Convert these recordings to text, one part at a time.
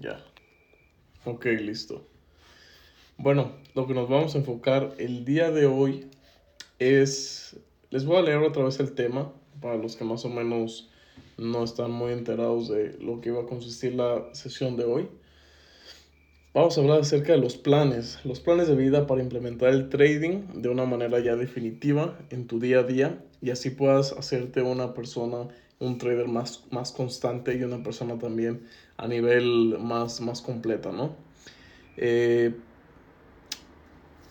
Ya. Ok, listo. Bueno, lo que nos vamos a enfocar el día de hoy es... Les voy a leer otra vez el tema para los que más o menos no están muy enterados de lo que iba a consistir la sesión de hoy. Vamos a hablar acerca de los planes, los planes de vida para implementar el trading de una manera ya definitiva en tu día a día y así puedas hacerte una persona, un trader más, más constante y una persona también a nivel más, más completa, ¿no? Eh,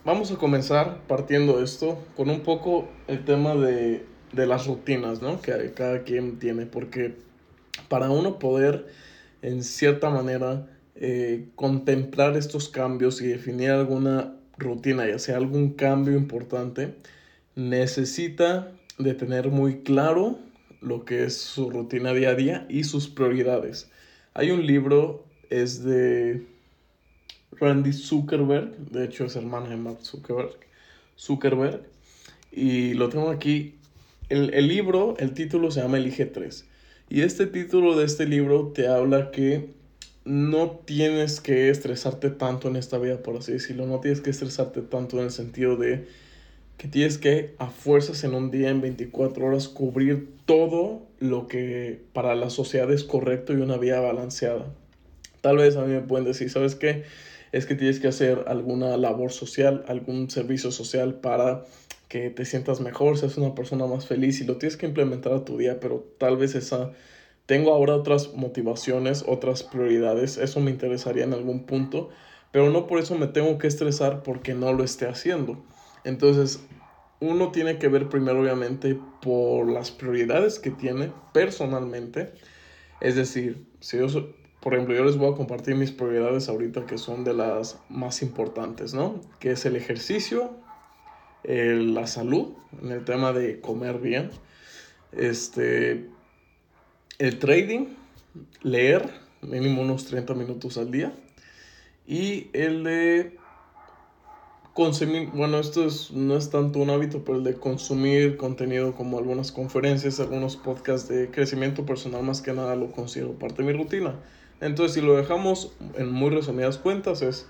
vamos a comenzar partiendo esto con un poco el tema de, de las rutinas, ¿no? Que cada quien tiene, porque para uno poder en cierta manera eh, contemplar estos cambios y definir alguna rutina, ya sea algún cambio importante, necesita de tener muy claro lo que es su rutina día a día y sus prioridades. Hay un libro, es de Randy Zuckerberg, de hecho es hermano de Mark Zuckerberg, Zuckerberg, y lo tengo aquí. El, el libro, el título se llama Elige 3. Y este título de este libro te habla que no tienes que estresarte tanto en esta vida, por así decirlo. No tienes que estresarte tanto en el sentido de que tienes que a fuerzas en un día, en 24 horas, cubrir todo lo que para la sociedad es correcto y una vida balanceada. Tal vez a mí me pueden decir, ¿sabes qué? Es que tienes que hacer alguna labor social, algún servicio social para que te sientas mejor, seas una persona más feliz y lo tienes que implementar a tu día, pero tal vez esa tengo ahora otras motivaciones, otras prioridades, eso me interesaría en algún punto, pero no por eso me tengo que estresar porque no lo esté haciendo. Entonces, uno tiene que ver primero, obviamente, por las prioridades que tiene personalmente. Es decir, si yo, por ejemplo, yo les voy a compartir mis prioridades ahorita que son de las más importantes, ¿no? Que es el ejercicio, la salud, en el tema de comer bien, este, el trading, leer mínimo unos 30 minutos al día y el de consumir, bueno, esto es, no es tanto un hábito, pero el de consumir contenido como algunas conferencias, algunos podcasts de crecimiento personal, más que nada lo considero parte de mi rutina. Entonces, si lo dejamos en muy resumidas cuentas, es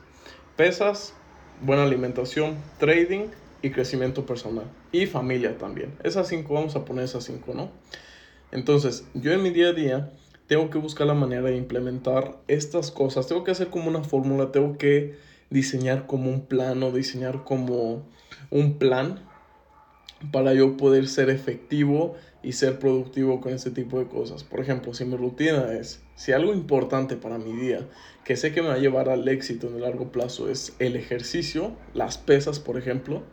pesas, buena alimentación, trading y crecimiento personal. Y familia también. Esas cinco, vamos a poner esas cinco, ¿no? Entonces, yo en mi día a día tengo que buscar la manera de implementar estas cosas. Tengo que hacer como una fórmula, tengo que diseñar como un plano, diseñar como un plan para yo poder ser efectivo y ser productivo con este tipo de cosas. Por ejemplo, si mi rutina es, si algo importante para mi día, que sé que me va a llevar al éxito en el largo plazo, es el ejercicio, las pesas, por ejemplo,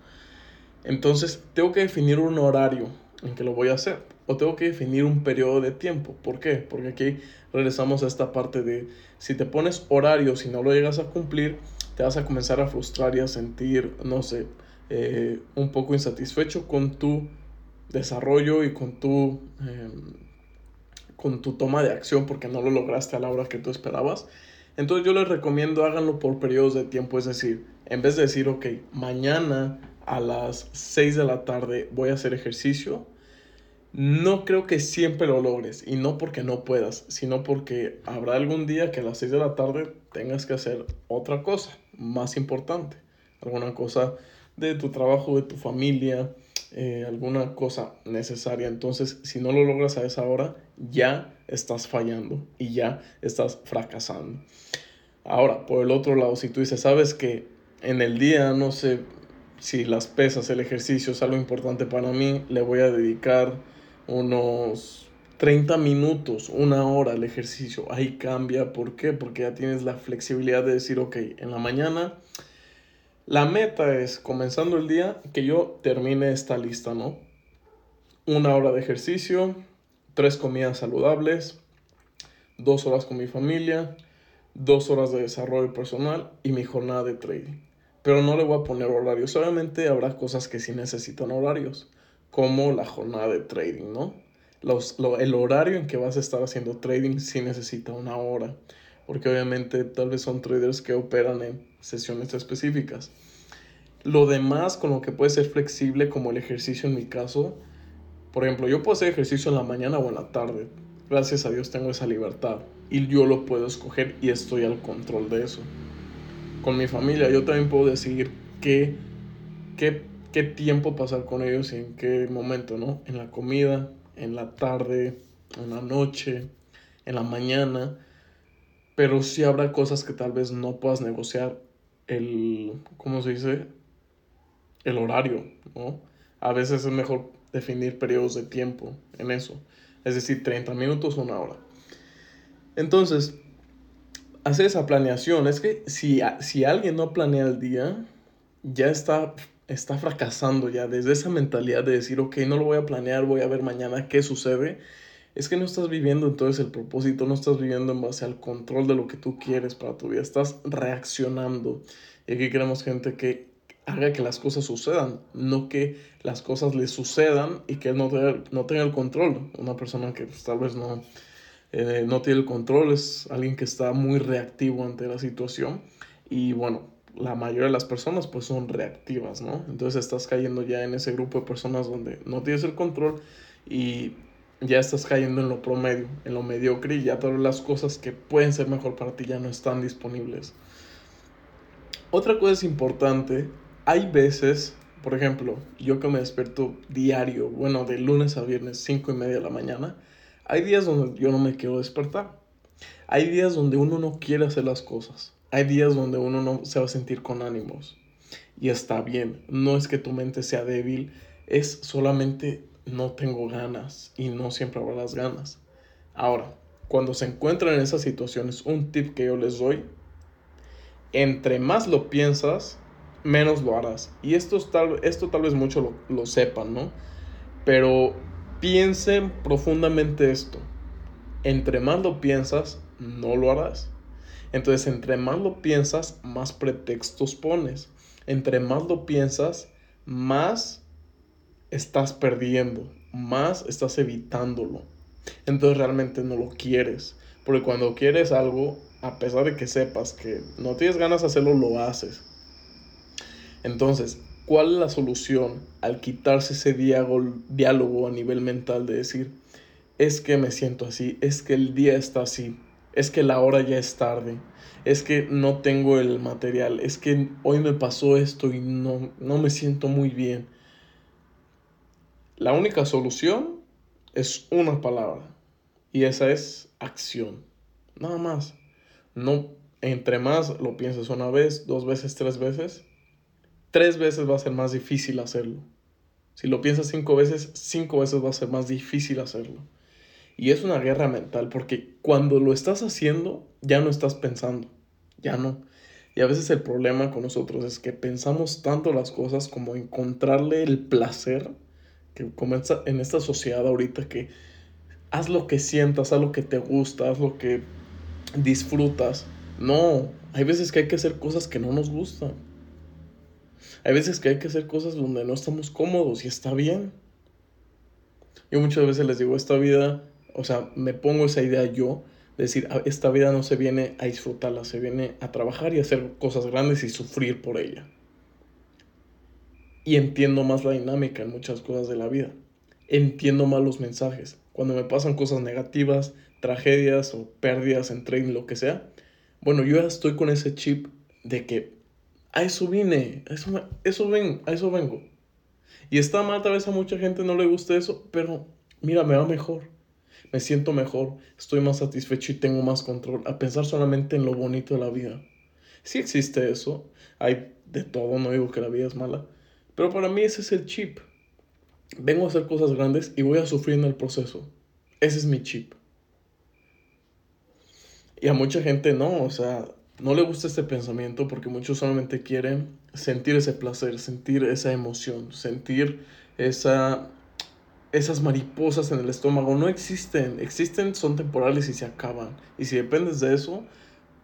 entonces tengo que definir un horario en que lo voy a hacer o tengo que definir un periodo de tiempo. ¿Por qué? Porque aquí regresamos a esta parte de si te pones horario, si no lo llegas a cumplir, te vas a comenzar a frustrar y a sentir, no sé, eh, un poco insatisfecho con tu desarrollo y con tu, em, con tu toma de acción porque no lo lograste a la hora que tú esperabas. Entonces yo les recomiendo háganlo por periodos de tiempo, es decir, en vez de decir, ok, mañana a las 6 de la tarde voy a hacer ejercicio, no creo que siempre lo logres. Y no porque no puedas, sino porque habrá algún día que a las 6 de la tarde tengas que hacer otra cosa más importante, alguna cosa de tu trabajo, de tu familia, eh, alguna cosa necesaria. Entonces, si no lo logras a esa hora, ya estás fallando y ya estás fracasando. Ahora, por el otro lado, si tú dices, sabes que en el día, no sé si las pesas, el ejercicio es algo importante para mí, le voy a dedicar unos 30 minutos, una hora el ejercicio. Ahí cambia. ¿Por qué? Porque ya tienes la flexibilidad de decir, ok, en la mañana la meta es, comenzando el día, que yo termine esta lista, ¿no? Una hora de ejercicio, tres comidas saludables, dos horas con mi familia, dos horas de desarrollo personal y mi jornada de trading. Pero no le voy a poner horarios. Obviamente habrá cosas que sí necesitan horarios como la jornada de trading, ¿no? Los, el horario en que vas a estar haciendo trading sí necesita una hora, porque obviamente tal vez son traders que operan en sesiones específicas. Lo demás con lo que puede ser flexible, como el ejercicio en mi caso, por ejemplo, yo puedo hacer ejercicio en la mañana o en la tarde. gracias a Dios tengo esa libertad y yo lo puedo escoger y estoy al control de eso. Con mi familia yo también puedo decidir qué, qué, qué tiempo pasar con ellos y en qué momento, ¿no? En la comida, en la tarde, en la noche, en la mañana. Pero sí habrá cosas que tal vez no puedas negociar el, ¿cómo se dice? El horario, ¿no? A veces es mejor definir periodos de tiempo en eso. Es decir, 30 minutos, una hora. Entonces, hacer esa planeación. Es que si, si alguien no planea el día, ya está, está fracasando ya. Desde esa mentalidad de decir, ok, no lo voy a planear, voy a ver mañana qué sucede. Es que no estás viviendo entonces el propósito, no estás viviendo en base al control de lo que tú quieres para tu vida. Estás reaccionando. Y aquí queremos gente que haga que las cosas sucedan, no que las cosas le sucedan y que no, tenga, no tenga el control. Una persona que pues, tal vez no, eh, no tiene el control es alguien que está muy reactivo ante la situación y bueno, la mayoría de las personas pues son reactivas, ¿no? Entonces estás cayendo ya en ese grupo de personas donde no tienes el control y ya estás cayendo en lo promedio, en lo mediocre y ya todas las cosas que pueden ser mejor para ti ya no están disponibles. Otra cosa importante hay veces, por ejemplo, yo que me despierto diario, bueno, de lunes a viernes, 5 y media de la mañana, hay días donde yo no me quiero despertar. Hay días donde uno no quiere hacer las cosas. Hay días donde uno no se va a sentir con ánimos. Y está bien. No es que tu mente sea débil. Es solamente no tengo ganas. Y no siempre habrá las ganas. Ahora, cuando se encuentran en esas situaciones, un tip que yo les doy. Entre más lo piensas, menos lo harás. Y esto tal, esto tal vez muchos lo, lo sepan, ¿no? Pero piensen profundamente esto. Entre más lo piensas, no lo harás. Entonces, entre más lo piensas, más pretextos pones. Entre más lo piensas, más estás perdiendo, más estás evitándolo. Entonces realmente no lo quieres. Porque cuando quieres algo, a pesar de que sepas que no tienes ganas de hacerlo, lo haces. Entonces, ¿cuál es la solución al quitarse ese diálogo a nivel mental de decir, es que me siento así, es que el día está así, es que la hora ya es tarde, es que no tengo el material, es que hoy me pasó esto y no, no me siento muy bien? La única solución es una palabra y esa es acción. Nada más. No, entre más lo pienses una vez, dos veces, tres veces, tres veces va a ser más difícil hacerlo. Si lo piensas cinco veces, cinco veces va a ser más difícil hacerlo. Y es una guerra mental porque cuando lo estás haciendo, ya no estás pensando. Ya no. Y a veces el problema con nosotros es que pensamos tanto las cosas como encontrarle el placer que comienza en esta sociedad ahorita que haz lo que sientas, haz lo que te gusta, haz lo que disfrutas. No, hay veces que hay que hacer cosas que no nos gustan. Hay veces que hay que hacer cosas donde no estamos cómodos y está bien. Yo muchas veces les digo, esta vida, o sea, me pongo esa idea yo, de decir, ah, esta vida no se viene a disfrutarla, se viene a trabajar y hacer cosas grandes y sufrir por ella. Y entiendo más la dinámica en muchas cosas de la vida. Entiendo más los mensajes. Cuando me pasan cosas negativas, tragedias o pérdidas en tren, lo que sea, bueno, yo ya estoy con ese chip de que a eso vine, a eso, eso, ven, a eso vengo. Y está mal, tal vez a mucha gente no le guste eso, pero mira, me va mejor. Me siento mejor, estoy más satisfecho y tengo más control. A pensar solamente en lo bonito de la vida. Sí existe eso, hay de todo, no digo que la vida es mala, pero para mí ese es el chip. Vengo a hacer cosas grandes y voy a sufrir en el proceso. Ese es mi chip. Y a mucha gente no, o sea, no le gusta este pensamiento porque muchos solamente quieren sentir ese placer, sentir esa emoción, sentir esa, esas mariposas en el estómago. No existen, existen, son temporales y se acaban. Y si dependes de eso,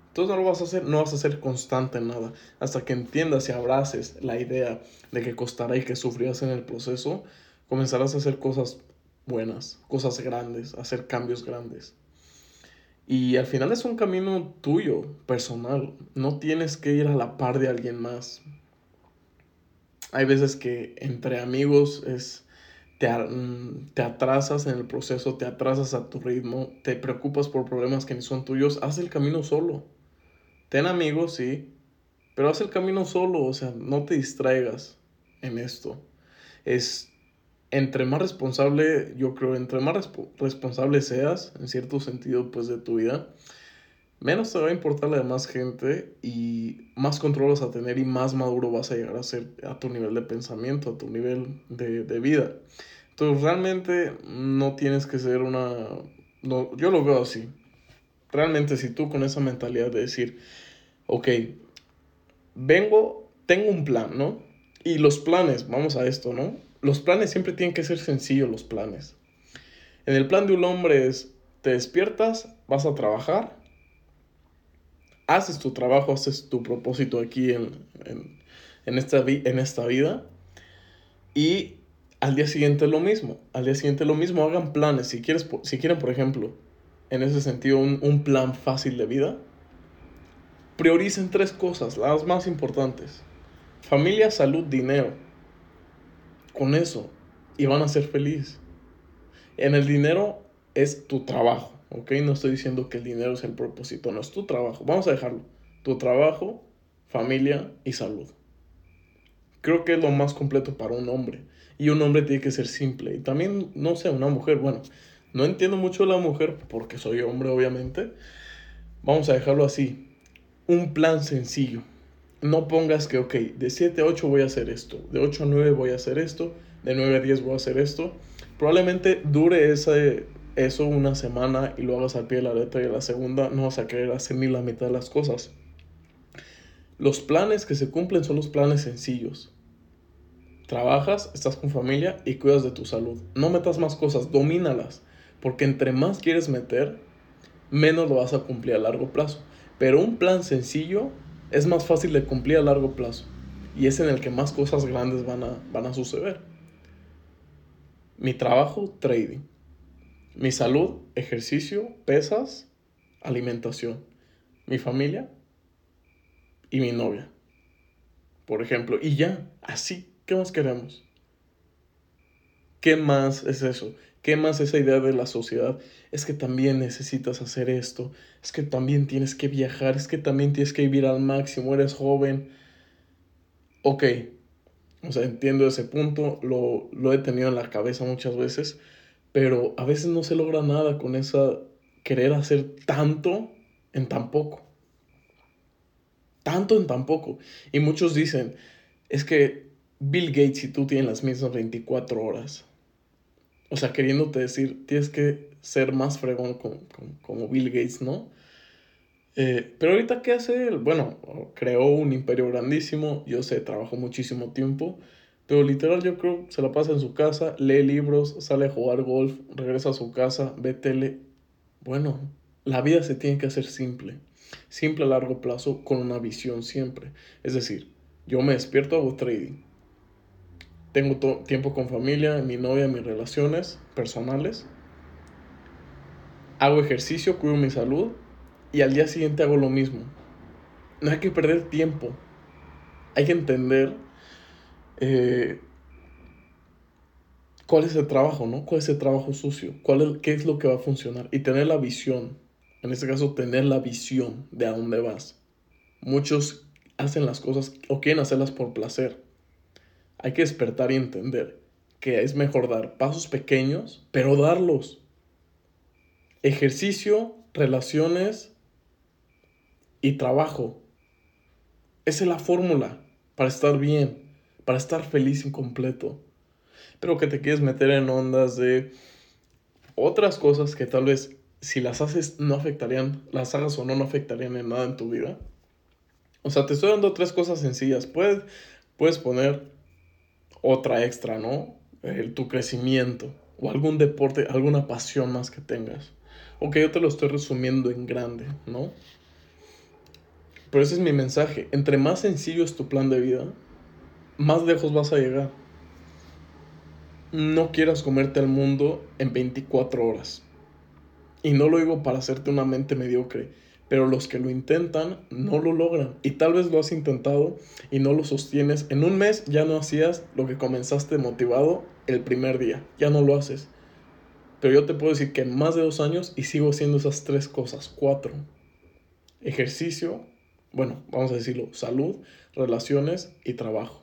entonces no lo vas a hacer, no vas a ser constante en nada. Hasta que entiendas y abraces la idea de que costará y que sufrirás en el proceso, comenzarás a hacer cosas buenas, cosas grandes, hacer cambios grandes. Y al final es un camino tuyo, personal. No tienes que ir a la par de alguien más. Hay veces que entre amigos es te, mm, te atrasas en el proceso, te atrasas a tu ritmo, te preocupas por problemas que ni son tuyos, haz el camino solo. Ten amigos, sí, pero haz el camino solo, o sea, no te distraigas en esto. Es entre más responsable, yo creo, entre más responsable seas, en cierto sentido, pues de tu vida, menos te va a importar la demás gente y más control vas a tener y más maduro vas a llegar a ser a tu nivel de pensamiento, a tu nivel de, de vida. Entonces realmente no tienes que ser una... No, yo lo veo así. Realmente si tú con esa mentalidad de decir, ok, vengo, tengo un plan, ¿no? Y los planes, vamos a esto, ¿no? Los planes siempre tienen que ser sencillos, los planes. En el plan de un hombre es, te despiertas, vas a trabajar, haces tu trabajo, haces tu propósito aquí en, en, esta, en esta vida y al día siguiente lo mismo. Al día siguiente lo mismo, hagan planes. Si, quieres, si quieren, por ejemplo, en ese sentido, un, un plan fácil de vida, prioricen tres cosas, las más importantes. Familia, salud, dinero. Con eso. Y van a ser felices. En el dinero es tu trabajo. ¿Ok? No estoy diciendo que el dinero es el propósito, no es tu trabajo. Vamos a dejarlo. Tu trabajo, familia y salud. Creo que es lo más completo para un hombre. Y un hombre tiene que ser simple. Y también, no sé, una mujer, bueno, no entiendo mucho la mujer porque soy hombre, obviamente. Vamos a dejarlo así. Un plan sencillo. No pongas que, ok, de 7 a 8 voy a hacer esto, de 8 a 9 voy a hacer esto, de 9 a 10 voy a hacer esto. Probablemente dure ese, eso una semana y lo hagas al pie de la letra y la segunda no vas a querer hacer ni la mitad de las cosas. Los planes que se cumplen son los planes sencillos. Trabajas, estás con familia y cuidas de tu salud. No metas más cosas, domínalas. Porque entre más quieres meter, menos lo vas a cumplir a largo plazo. Pero un plan sencillo es más fácil de cumplir a largo plazo. Y es en el que más cosas grandes van a, van a suceder. Mi trabajo, trading. Mi salud, ejercicio, pesas, alimentación. Mi familia y mi novia. Por ejemplo. Y ya, así. ¿Qué más queremos? ¿Qué más es eso? ¿Qué más esa idea de la sociedad? Es que también necesitas hacer esto, es que también tienes que viajar, es que también tienes que vivir al máximo, eres joven. Ok, o sea, entiendo ese punto, lo, lo he tenido en la cabeza muchas veces, pero a veces no se logra nada con esa querer hacer tanto en tan poco. Tanto en tan poco. Y muchos dicen, es que Bill Gates y tú tienen las mismas 24 horas. O sea, queriéndote decir, tienes que ser más fregón como, Bill Gates, ¿no? Eh, pero ahorita, ¿qué hace él? Bueno, creó un imperio grandísimo, yo sé, trabajó muchísimo tiempo, pero literal yo creo se la pasa en su casa, lee libros, sale a jugar golf, regresa a su casa, ve tele. Bueno, la vida se tiene que hacer simple, simple a largo plazo, con una visión siempre. Es decir, yo me despierto, hago trading. Tengo tiempo con familia, mi novia, mis relaciones personales. Hago ejercicio, cuido mi salud y al día siguiente hago lo mismo. No hay que perder tiempo. Hay que entender eh, cuál es el trabajo, ¿no? ¿Cuál es el trabajo sucio? ¿Cuál es, ¿Qué es lo que va a funcionar? Y tener la visión. En este caso, tener la visión de a dónde vas. Muchos hacen las cosas o quieren hacerlas por placer. Hay que despertar y entender que es mejor dar pasos pequeños, pero darlos. Ejercicio, relaciones y trabajo. Esa es la fórmula para estar bien, para estar feliz y completo. Pero que te quieres meter en ondas de otras cosas que tal vez si las haces no afectarían, las hagas o no, no afectarían en nada en tu vida. O sea, te estoy dando tres cosas sencillas. Puedes, puedes poner otra extra, ¿no? El, tu crecimiento o algún deporte, alguna pasión más que tengas. Ok, yo te lo estoy resumiendo en grande, ¿no? Pero ese es mi mensaje. Entre más sencillo es tu plan de vida, más lejos vas a llegar. No quieras comerte al mundo en 24 horas. Y no lo digo para hacerte una mente mediocre, pero los que lo intentan no lo logran. Y tal vez lo has intentado y no lo sostienes. En un mes ya no hacías lo que comenzaste motivado el primer día, ya no lo haces. Pero yo te puedo decir que más de dos años y sigo haciendo esas tres cosas, cuatro. Ejercicio, bueno, vamos a decirlo, salud, relaciones y trabajo.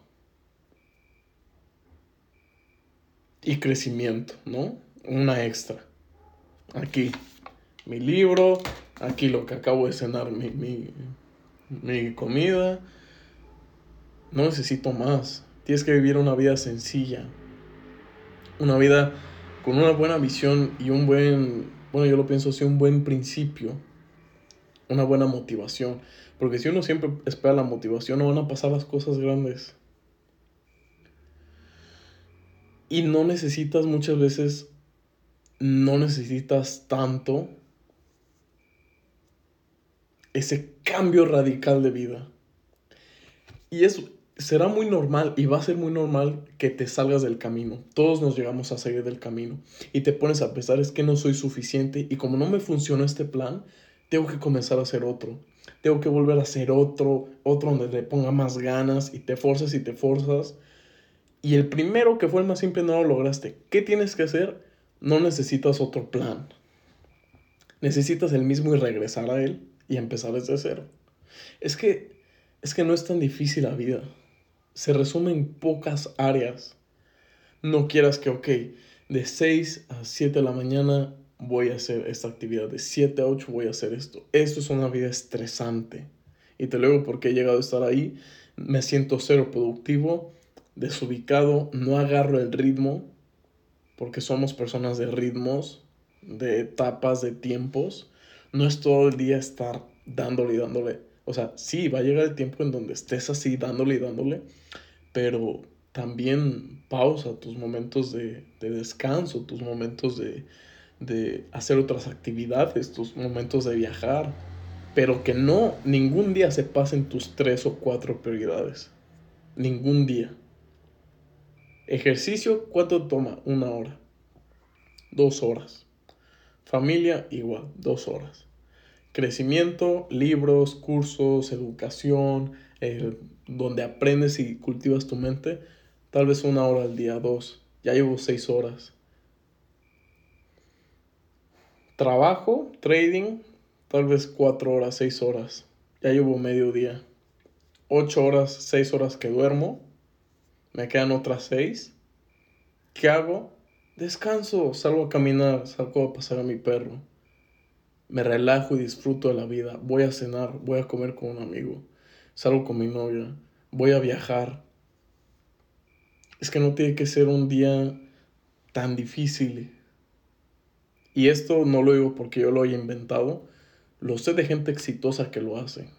Y crecimiento, ¿no? Una extra. Aquí, mi libro, aquí lo que acabo de cenar, mi, mi, mi comida. No necesito más. Tienes que vivir una vida sencilla. Una vida con una buena visión y un buen, bueno, yo lo pienso así, un buen principio. Una buena motivación. Porque si uno siempre espera la motivación, no van a pasar las cosas grandes. Y no necesitas muchas veces, no necesitas tanto ese cambio radical de vida. Y eso será muy normal y va a ser muy normal que te salgas del camino. Todos nos llegamos a salir del camino y te pones a pensar es que no soy suficiente y como no me funciona este plan, tengo que comenzar a hacer otro. Tengo que volver a hacer otro, otro donde le ponga más ganas y te forzas y te forzas. Y el primero que fue el más simple no lo lograste. ¿Qué tienes que hacer? No necesitas otro plan. Necesitas el mismo y regresar a él y empezar desde cero. Es que, es que no es tan difícil la vida. Se resume en pocas áreas. No quieras que, ok, de 6 a 7 de la mañana voy a hacer esta actividad, de 7 a 8 voy a hacer esto. Esto es una vida estresante. Y te lo digo porque he llegado a estar ahí, me siento cero productivo, desubicado, no agarro el ritmo, porque somos personas de ritmos, de etapas, de tiempos no es todo el día estar dándole y dándole. O sea, sí, va a llegar el tiempo en donde estés así dándole y dándole, pero también pausa tus momentos de, descanso, tus momentos de, de hacer otras actividades, tus momentos de viajar, pero que no, ningún día se pasen tus tres o cuatro prioridades. Ningún día. Ejercicio, ¿cuánto toma? Una hora. Dos horas. Familia igual, dos horas. Crecimiento, libros, cursos, educación, eh, donde aprendes y cultivas tu mente, tal vez una hora al día, dos. Ya llevo seis horas. Trabajo, trading, tal vez cuatro horas, seis horas. Ya llevo medio día. Ocho horas, seis horas que duermo. Me quedan otras seis. ¿Qué hago? Descanso, salgo a caminar, salgo a pasar a mi perro. Me relajo y disfruto de la vida. Voy a cenar, voy a comer con un amigo. Salgo con mi novia. Voy a viajar. Es que no tiene que ser un día tan difícil. Y esto no lo digo porque yo lo haya inventado. Lo sé de gente exitosa que lo hace.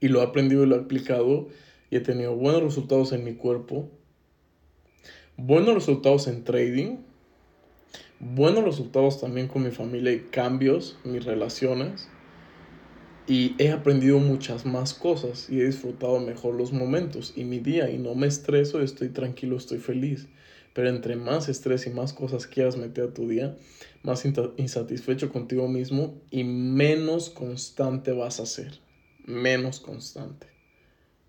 Y lo he aprendido y lo he aplicado. Y he tenido buenos resultados en mi cuerpo buenos resultados en trading, buenos resultados también con mi familia y cambios, mis relaciones. Y he aprendido muchas más cosas y he disfrutado mejor los momentos y mi día y no me estreso, estoy tranquilo, estoy feliz. Pero entre más estrés y más cosas quieras meter a tu día, más insatisfecho contigo mismo y menos constante vas a ser. Menos constante.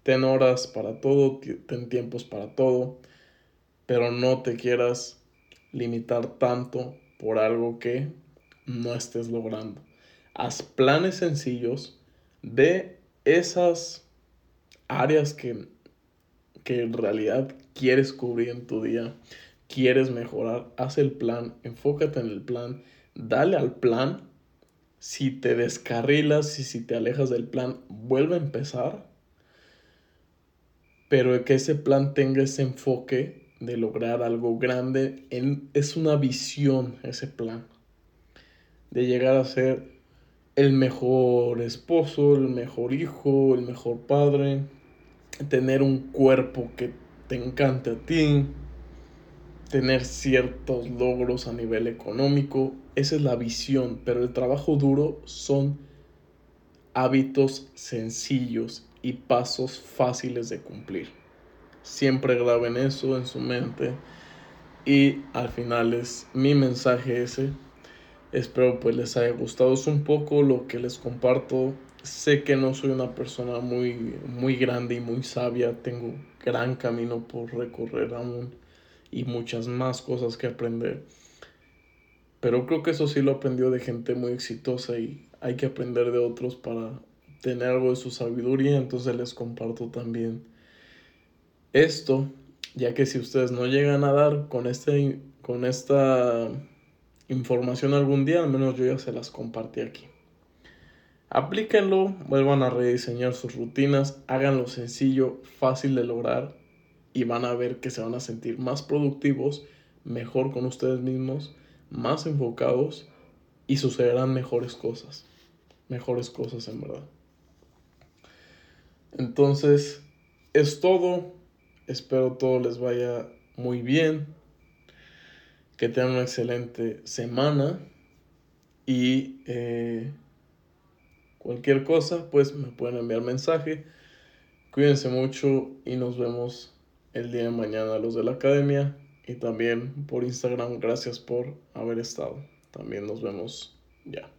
Ten horas para todo, ten tiempos para todo pero no te quieras limitar tanto por algo que no estés logrando. Haz planes sencillos de esas áreas que, que en realidad quieres cubrir en tu día, quieres mejorar. Haz el plan, enfócate en el plan, dale al plan. Si te descarrilas y si te alejas del plan, vuelve a empezar. Pero que ese plan tenga ese enfoque de lograr algo grande, es una visión ese plan, de llegar a ser el mejor esposo, el mejor hijo, el mejor padre, tener un cuerpo que te encante a ti, tener ciertos logros a nivel económico, esa es la visión, pero el trabajo duro son hábitos sencillos y pasos fáciles de cumplir. Siempre graben eso en su mente. Y al final es mi mensaje ese. Espero pues les haya gustado un poco lo que les comparto. Sé que no soy una persona muy, muy grande y muy sabia. Tengo gran camino por recorrer aún y muchas más cosas que aprender. Pero creo que eso sí lo aprendió de gente muy exitosa y hay que aprender de otros para tener algo de su sabiduría. Entonces les comparto también esto, ya que si ustedes no llegan a dar con, este, con esta información algún día, al menos yo ya se las compartí aquí. Aplíquenlo, vuelvan a rediseñar sus rutinas, háganlo sencillo, fácil de lograr y van a ver que se van a sentir más productivos, mejor con ustedes mismos, más enfocados y sucederán mejores cosas. Mejores cosas en verdad. Entonces, es todo. Espero todo les vaya muy bien. Que tengan una excelente semana. Y eh, cualquier cosa, pues me pueden enviar mensaje. Cuídense mucho y nos vemos el día de mañana los de la academia. Y también por Instagram, gracias por haber estado. También nos vemos ya.